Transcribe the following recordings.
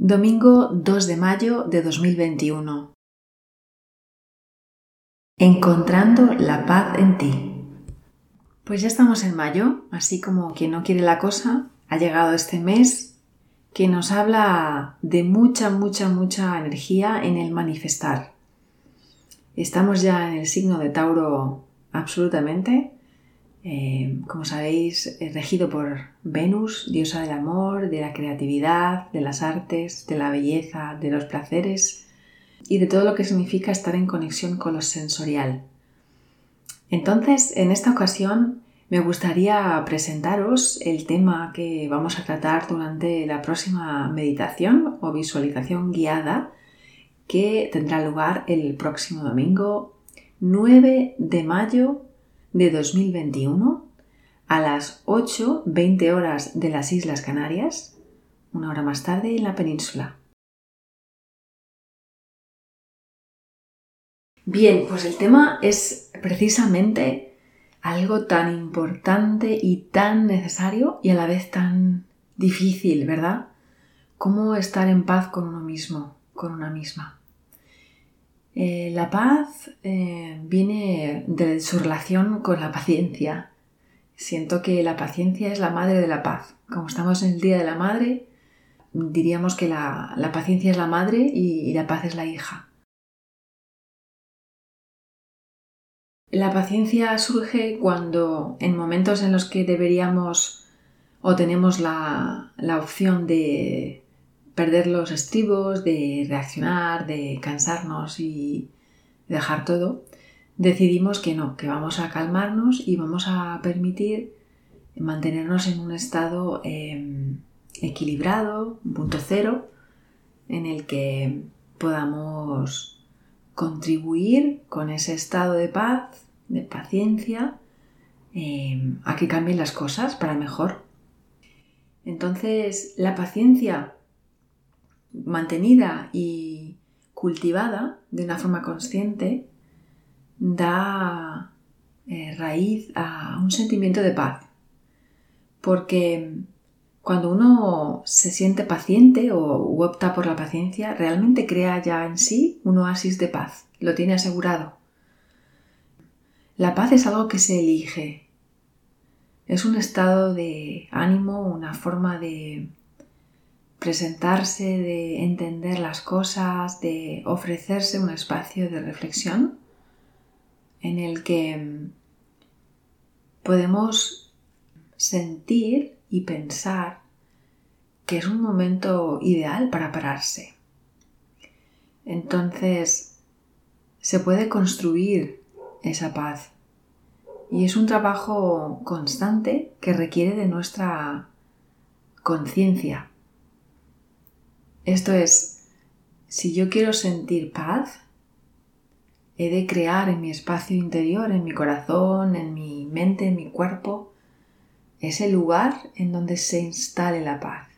Domingo 2 de mayo de 2021. Encontrando la paz en ti. Pues ya estamos en mayo, así como quien no quiere la cosa, ha llegado este mes que nos habla de mucha, mucha, mucha energía en el manifestar. Estamos ya en el signo de Tauro absolutamente eh, como sabéis, es regido por Venus, diosa del amor, de la creatividad, de las artes, de la belleza, de los placeres y de todo lo que significa estar en conexión con lo sensorial. Entonces, en esta ocasión me gustaría presentaros el tema que vamos a tratar durante la próxima meditación o visualización guiada que tendrá lugar el próximo domingo 9 de mayo de 2021 a las 8.20 horas de las Islas Canarias, una hora más tarde en la península. Bien, pues el tema es precisamente algo tan importante y tan necesario y a la vez tan difícil, ¿verdad? Cómo estar en paz con uno mismo, con una misma. Eh, la paz eh, viene de su relación con la paciencia. Siento que la paciencia es la madre de la paz. Como estamos en el Día de la Madre, diríamos que la, paciencia es la madre y, la paz es la hija. La paciencia surge cuando en momentos en los que deberíamos o tenemos la opción de perder los estribos, de reaccionar, de cansarnos y dejar todo, decidimos que no, que vamos a calmarnos y vamos a permitir mantenernos en un estado em, equilibrado, un punto cero, en el que podamos contribuir con ese estado de paz, de paciencia, em, a que cambien las cosas para mejor. Entonces, la paciencia mantenida y cultivada de una forma consciente da eh, raíz a un sentimiento de paz. Porque cuando uno se siente paciente o opta por la paciencia, realmente crea ya en sí un oasis de paz, lo tiene asegurado. La paz es algo que se elige, es un estado de ánimo, una forma de presentarse, de entender las cosas, de ofrecerse un espacio de reflexión en el que mm, podemos sentir y pensar que es un momento ideal para pararse. Entonces se puede construir esa paz y es un trabajo constante que requiere de nuestra conciencia esto es, si yo quiero sentir paz, he de crear en mi espacio interior, en mi corazón, en mi mente, en mi cuerpo, ese lugar en donde se instale la paz.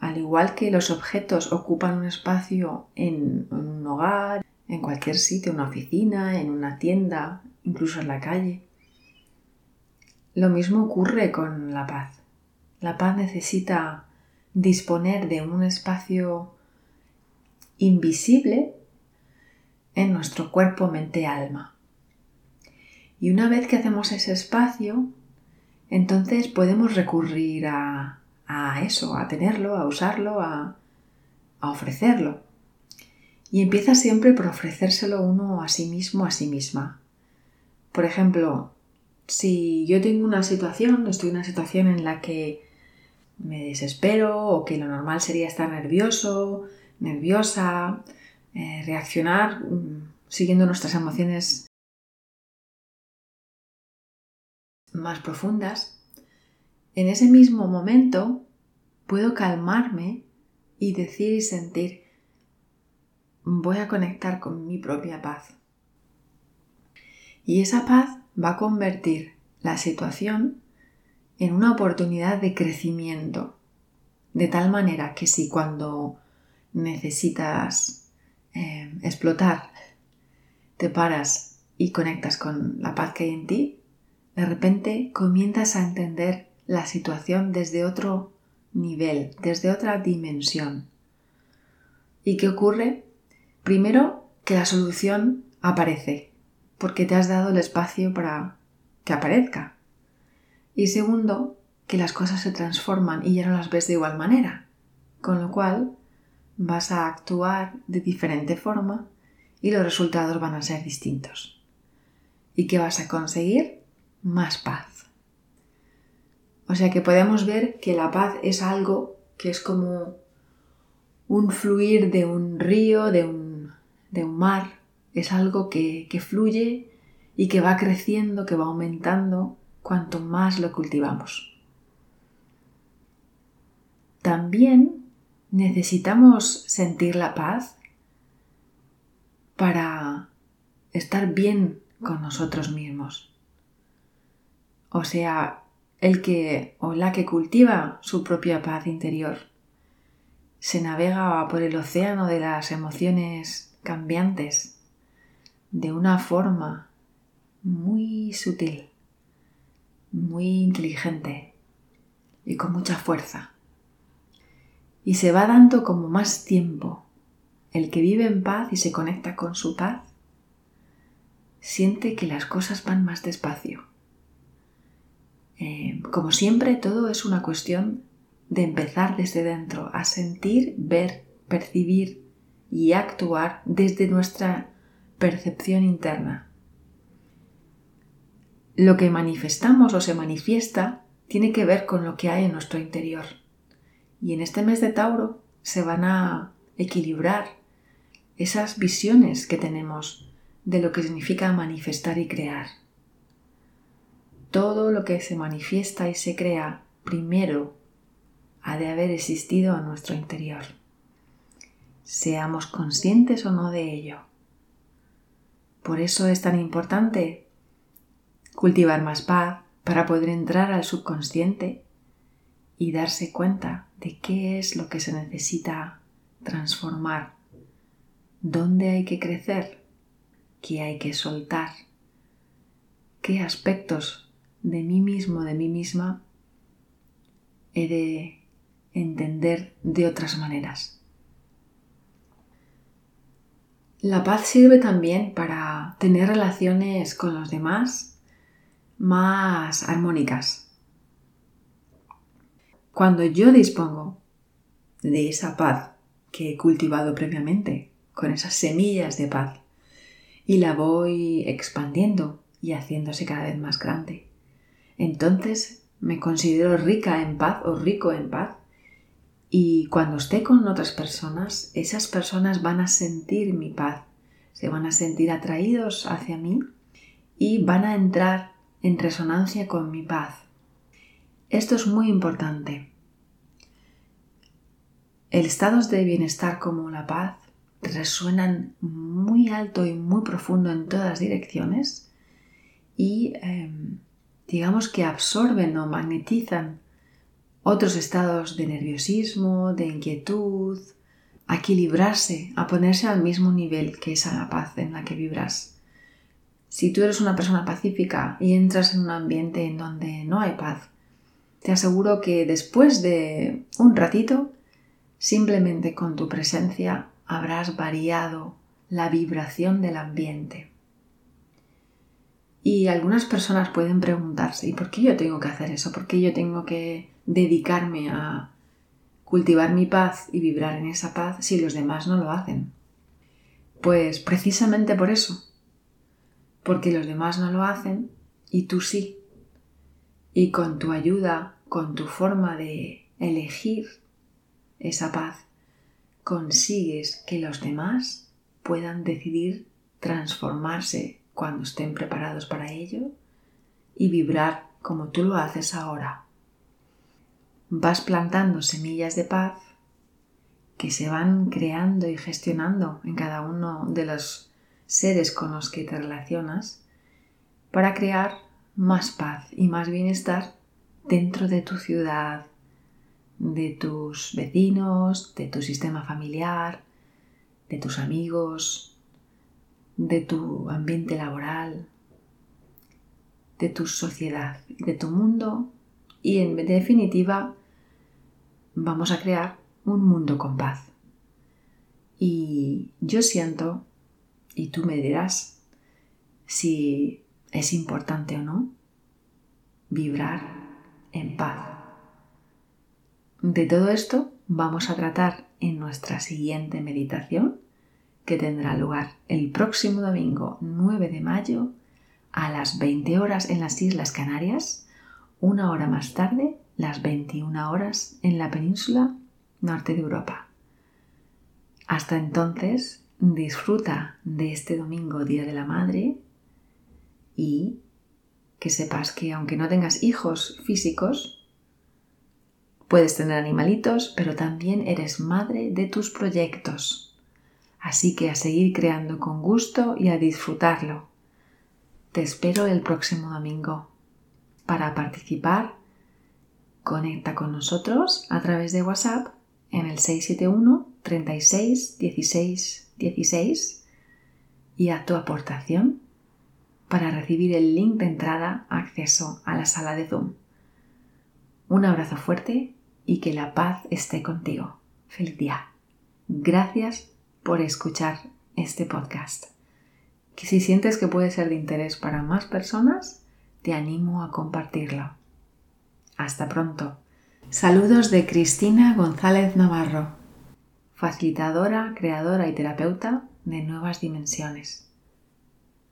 Al igual que los objetos ocupan un espacio en, un hogar, en cualquier sitio, en una oficina, en una tienda, incluso en la calle. Lo mismo ocurre con la paz. La paz necesita disponer de un espacio invisible en nuestro cuerpo, mente, alma. Y una vez que hacemos ese espacio, entonces podemos recurrir a, eso, a tenerlo, a usarlo, a, a ofrecerlo. Y empieza siempre por ofrecérselo uno a sí mismo, a sí misma. Por ejemplo, si yo tengo una situación, estoy en una situación en la que me desespero o que lo normal sería estar nervioso, nerviosa, eh, reaccionar mm, siguiendo nuestras emociones más profundas, en ese mismo momento puedo calmarme y decir y sentir, voy a conectar con mi propia paz. Y esa paz va a convertir la situación en una oportunidad de crecimiento, de tal manera que si cuando necesitas eh, explotar te paras y conectas con la paz que hay en ti, de repente comienzas a entender la situación desde otro nivel, desde otra dimensión. ¿Y qué ocurre? Primero, que la solución aparece, porque te has dado el espacio para que aparezca. Y segundo, que las cosas se transforman y ya no las ves de igual manera, con lo cual vas a actuar de diferente forma y los resultados van a ser distintos. ¿Y qué vas a conseguir? Más paz. O sea que podemos ver que la paz es algo que es como un fluir de un río, de un, de un mar, es algo que, que fluye y que va creciendo, que va aumentando cuanto más lo cultivamos. También necesitamos sentir la paz para estar bien con nosotros mismos. O sea, el que o la que cultiva su propia paz interior se navega por el océano de las emociones cambiantes de una forma muy sutil, muy inteligente y con mucha fuerza. Y se va dando como más tiempo. El que vive en paz y se conecta con su paz siente que las cosas van más despacio. Eh, como siempre, todo es una cuestión de empezar desde dentro, a sentir, ver, percibir y actuar desde nuestra percepción interna. Lo que manifestamos o se manifiesta tiene que ver con lo que hay en nuestro interior. Y en este mes de Tauro se van a equilibrar esas visiones que tenemos de lo que significa manifestar y crear. Todo lo que se manifiesta y se crea primero ha de haber existido en nuestro interior. Seamos conscientes o no de ello. Por eso es tan importante cultivar más paz para poder entrar al subconsciente y darse cuenta de qué es lo que se necesita transformar, dónde hay que crecer, qué hay que soltar, qué aspectos de mí mismo, de mí misma, he de entender de otras maneras. La paz sirve también para tener relaciones con los demás más armónicas. Cuando yo dispongo de esa paz que he cultivado previamente, con esas semillas de paz, y la voy expandiendo y haciéndose cada vez más grande, entonces me considero rica en paz o rico en paz y cuando esté con otras personas, esas personas van a sentir mi paz, se van a sentir atraídos hacia mí y van a entrar en resonancia con mi paz. Esto es muy importante. El estados de bienestar como la paz resuenan muy alto y muy profundo en todas direcciones y em, digamos que absorben o magnetizan otros estados de nerviosismo, de inquietud, a equilibrarse, a ponerse al mismo nivel que esa paz en la que vibras. Si tú eres una persona pacífica y entras en un ambiente en donde no hay paz, te aseguro que después de un ratito, simplemente con tu presencia habrás variado la vibración del ambiente. Y algunas personas pueden preguntarse, ¿y por qué yo tengo que hacer eso? ¿Por qué yo tengo que dedicarme a cultivar mi paz y vibrar en esa paz si los demás no lo hacen? Pues precisamente por eso, porque los demás no lo hacen y tú sí. Y con tu ayuda, con tu forma de elegir esa paz, consigues que los demás puedan decidir transformarse cuando estén preparados para ello y vibrar como tú lo haces ahora vas plantando semillas de paz que se van creando y gestionando en cada uno de los seres con los que te relacionas para crear más paz y más bienestar dentro de tu ciudad, de tus vecinos, de tu sistema familiar, de tus amigos, de tu ambiente laboral, de tu sociedad, de tu mundo y en definitiva vamos a crear un mundo con paz. Y yo siento, y tú me dirás si es importante o no, vibrar en paz. De todo esto vamos a tratar en nuestra siguiente meditación, que tendrá lugar el próximo domingo 9 de mayo a las 20 horas en las Islas Canarias, una hora más tarde, las 21 horas en la península norte de Europa. Hasta entonces, disfruta de este domingo Día de la Madre y que sepas que aunque no tengas hijos físicos, puedes tener animalitos, pero también eres madre de tus proyectos. Así que a seguir creando con gusto y a disfrutarlo. Te espero el próximo domingo. Para participar, conecta con nosotros a través de WhatsApp en el 671 36 16 16 y a tu aportación para recibir el link de entrada acceso a la sala de Zoom. Un abrazo fuerte y que la paz esté contigo. Feliz día. Gracias por escuchar este podcast. Que si sientes que puede ser de interés para más personas, te animo a compartirlo. Hasta pronto. Saludos de Cristina González Navarro, facilitadora, creadora y terapeuta de nuevas dimensiones.